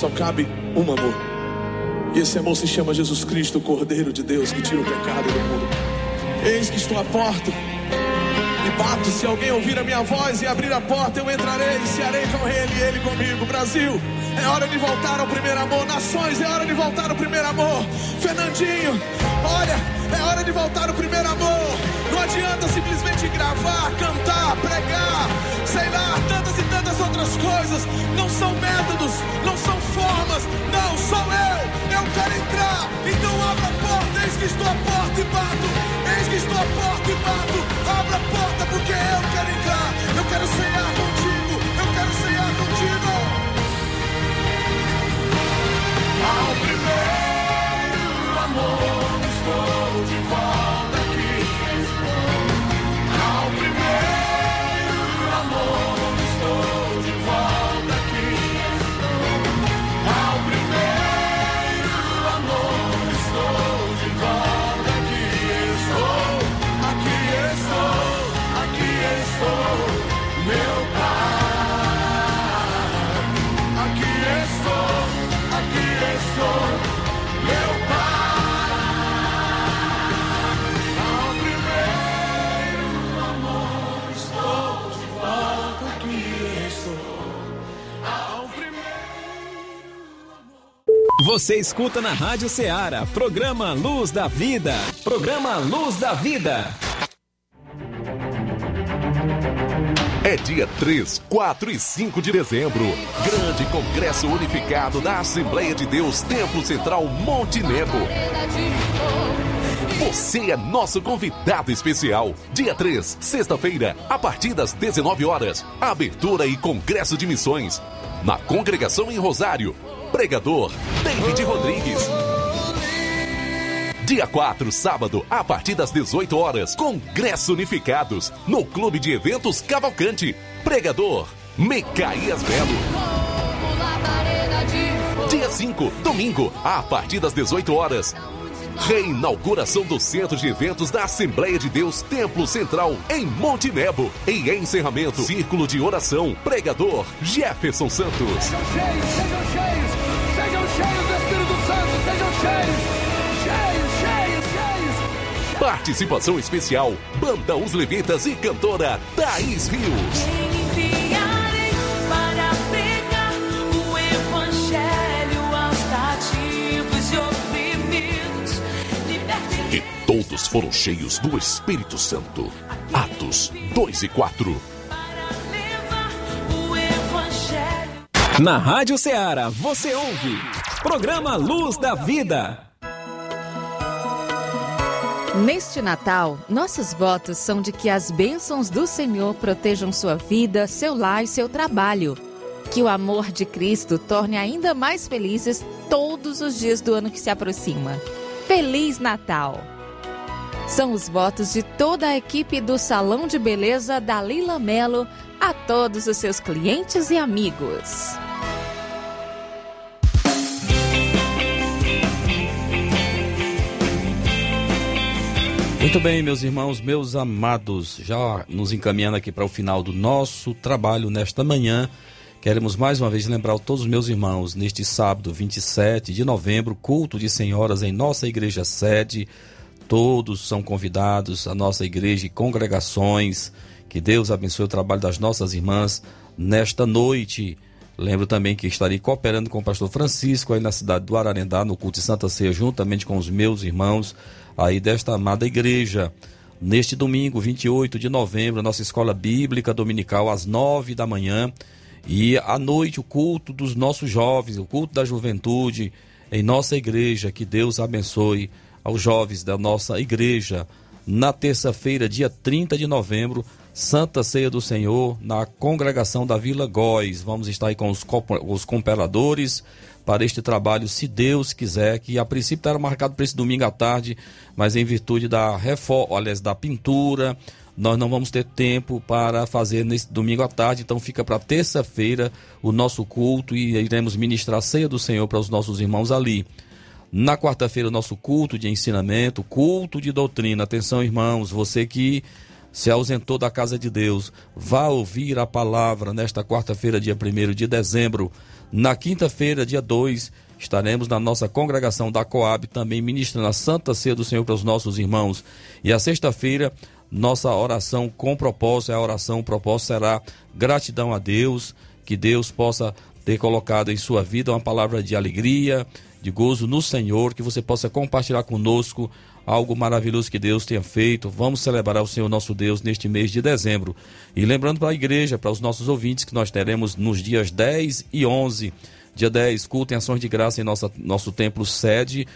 Speaker 8: só cabe um amor. E esse amor se chama Jesus Cristo, o Cordeiro de Deus que tira o pecado do mundo. Eis que estou à porta e bato. Se alguém ouvir a minha voz e abrir a porta, eu entrarei e cearei com ele e ele comigo. Brasil, é hora de voltar ao primeiro amor. Nações, é hora de voltar ao primeiro amor. Fernandinho, olha, é hora de voltar ao primeiro amor. Não adianta simplesmente gravar, cantar, pregar, sei lá, tantas e tantas outras coisas. Não são métodos, não são formas, não, sou eu. Eu quero entrar, então abra a porta. Eis que estou à porta e bato. Eis que estou à porta e bato. Abra a porta porque eu quero entrar. Eu quero ceiar contigo.
Speaker 2: Você escuta na Rádio Ceará, programa Luz da Vida. Programa Luz da Vida.
Speaker 4: É dia 3, 4 e 5 de dezembro. Grande Congresso Unificado da Assembleia de Deus, Templo Central Monte. Você é nosso convidado especial. Dia 3, sexta-feira, a partir das 19 horas. Abertura e Congresso de Missões. Na congregação em Rosário. Pregador David Rodrigues. Dia 4, sábado, a partir das 18 horas, Congresso Unificados, no Clube de Eventos Cavalcante. Pregador, Mecaías Belo. Dia 5, domingo, a partir das 18 horas. Reinauguração do Centro de Eventos da Assembleia de Deus Templo Central, em Monte Nebo. Em encerramento, Círculo de Oração, pregador Jefferson Santos.
Speaker 5: Sejam cheios, sejam
Speaker 4: Participação especial, Banda Os Levitas e cantora Thaís Rios.
Speaker 3: Enviarei para pregar o evangelho aos cativos e
Speaker 4: E todos foram cheios do Espírito Santo. Atos 2 e 4.
Speaker 3: para levar o evangelho.
Speaker 2: Na Rádio Ceará, você ouve. Programa Luz da Vida.
Speaker 6: Neste Natal, nossos votos são de que as bênçãos do Senhor protejam sua vida, seu lar e seu trabalho. Que o amor de Cristo torne ainda mais felizes todos os dias do ano que se aproxima. Feliz Natal! São os votos de toda a equipe do Salão de Beleza Dalila Melo a todos os seus clientes e amigos.
Speaker 1: Muito bem, meus irmãos, meus amados, já nos encaminhando aqui para o final do nosso trabalho nesta manhã. Queremos mais uma vez lembrar a todos os meus irmãos, neste sábado 27 de novembro, culto de senhoras em nossa igreja sede. Todos são convidados à nossa igreja e congregações. Que Deus abençoe o trabalho das nossas irmãs nesta noite. Lembro também que estarei cooperando com o pastor Francisco aí na cidade do Ararendá, no culto de Santa Ceia, juntamente com os meus irmãos aí desta amada igreja. Neste domingo, 28 de novembro, nossa escola bíblica dominical, às nove da manhã. E à noite, o culto dos nossos jovens, o culto da juventude em nossa igreja. Que Deus abençoe aos jovens da nossa igreja. Na terça-feira, dia 30 de novembro, Santa Ceia do Senhor, na congregação da Vila Góis. Vamos estar aí com os, os comperadores para este trabalho, se Deus quiser, que a princípio era marcado para esse domingo à tarde, mas em virtude da reforma, aliás, da pintura, nós não vamos ter tempo para fazer nesse domingo à tarde, então fica para terça-feira o nosso culto e iremos ministrar a ceia do Senhor para os nossos irmãos ali. Na quarta-feira, o nosso culto de ensinamento, culto de doutrina. Atenção, irmãos, você que se ausentou da casa de Deus, vá ouvir a palavra nesta quarta-feira, dia 1 de dezembro. Na quinta-feira, dia 2, estaremos na nossa congregação da Coab, também ministrando a Santa Ceia do Senhor para os nossos irmãos. E a sexta-feira, nossa oração com propósito, a oração, propósito será gratidão a Deus, que Deus possa ter colocado em sua vida uma palavra de alegria, de gozo no Senhor, que você possa compartilhar conosco algo maravilhoso que Deus tenha feito. Vamos celebrar o Senhor nosso Deus neste mês de dezembro. E lembrando para a igreja, para os nossos ouvintes, que nós teremos nos dias 10 e 11. Dia 10, culto em ações de graça em nossa, nosso templo sede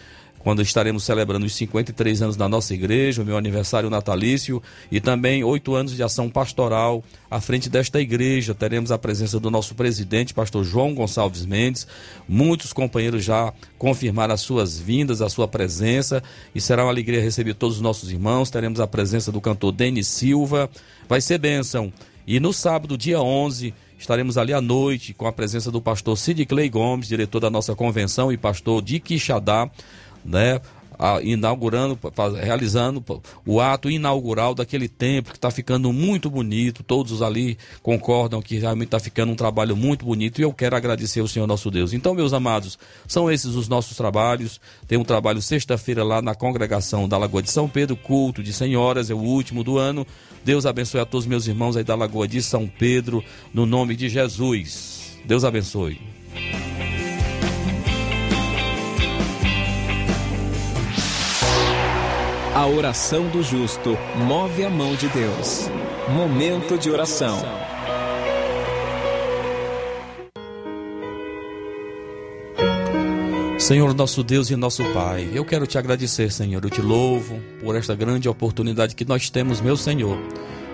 Speaker 1: quando estaremos celebrando os 53 anos da nossa igreja, o meu aniversário natalício e também oito anos de ação pastoral à frente desta igreja. Teremos a presença do nosso presidente, pastor João Gonçalves Mendes. Muitos companheiros já confirmaram as suas vindas, a sua presença e será uma alegria receber todos os nossos irmãos. Teremos a presença do cantor Denis Silva. Vai ser bênção. E no sábado, dia 11, Estaremos ali à noite com a presença do pastor Sid Clay Gomes, diretor da nossa convenção, e pastor de Quixadá, né? inaugurando, realizando o ato inaugural daquele templo que está ficando muito bonito. Todos ali concordam que realmente está ficando um trabalho muito bonito e eu quero agradecer ao Senhor nosso Deus. Então, meus amados, são esses os nossos trabalhos. Tem um trabalho sexta-feira lá na congregação da Lagoa de São Pedro, culto de senhoras, é o último do ano. Deus abençoe a todos meus irmãos aí da Lagoa de São Pedro, no nome de Jesus. Deus abençoe.
Speaker 2: A oração do justo move a mão de Deus. Momento de oração.
Speaker 1: Senhor nosso Deus e nosso Pai, eu quero te agradecer, Senhor. Eu te louvo por esta grande oportunidade que nós temos, meu Senhor,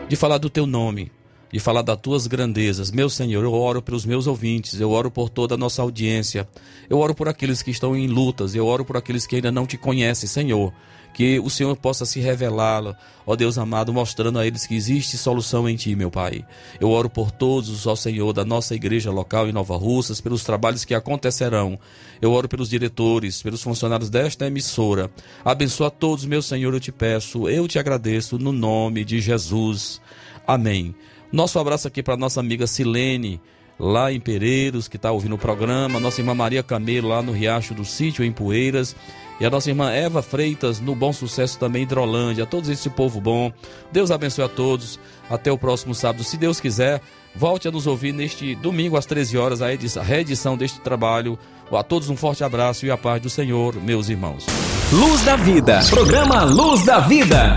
Speaker 1: de falar do teu nome, de falar das tuas grandezas. Meu Senhor, eu oro pelos meus ouvintes, eu oro por toda a nossa audiência, eu oro por aqueles que estão em lutas, eu oro por aqueles que ainda não te conhecem, Senhor. Que o Senhor possa se revelar, ó Deus amado, mostrando a eles que existe solução em Ti, meu Pai. Eu oro por todos, ó Senhor, da nossa igreja local em Nova Russas, pelos trabalhos que acontecerão. Eu oro pelos diretores, pelos funcionários desta emissora. Abençoa todos, meu Senhor, eu te peço, eu te agradeço, no nome de Jesus. Amém. Nosso abraço aqui para nossa amiga Silene, lá em Pereiros, que está ouvindo o programa. Nossa irmã Maria Camelo, lá no Riacho do Sítio, em Poeiras. E a nossa irmã Eva Freitas, no Bom Sucesso também, Hidrolândia. A todos esse povo bom. Deus abençoe a todos. Até o próximo sábado, se Deus quiser. Volte a nos ouvir neste domingo às 13 horas, a, edição, a reedição deste trabalho. A todos um forte abraço e a paz do Senhor, meus irmãos.
Speaker 2: Luz da Vida. Programa Luz da Vida.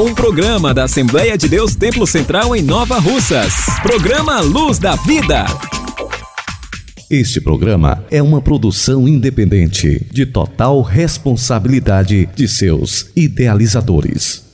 Speaker 2: Um programa da Assembleia de Deus Templo Central em Nova Russas. Programa Luz da Vida.
Speaker 9: Este programa é uma produção independente de total responsabilidade de seus idealizadores.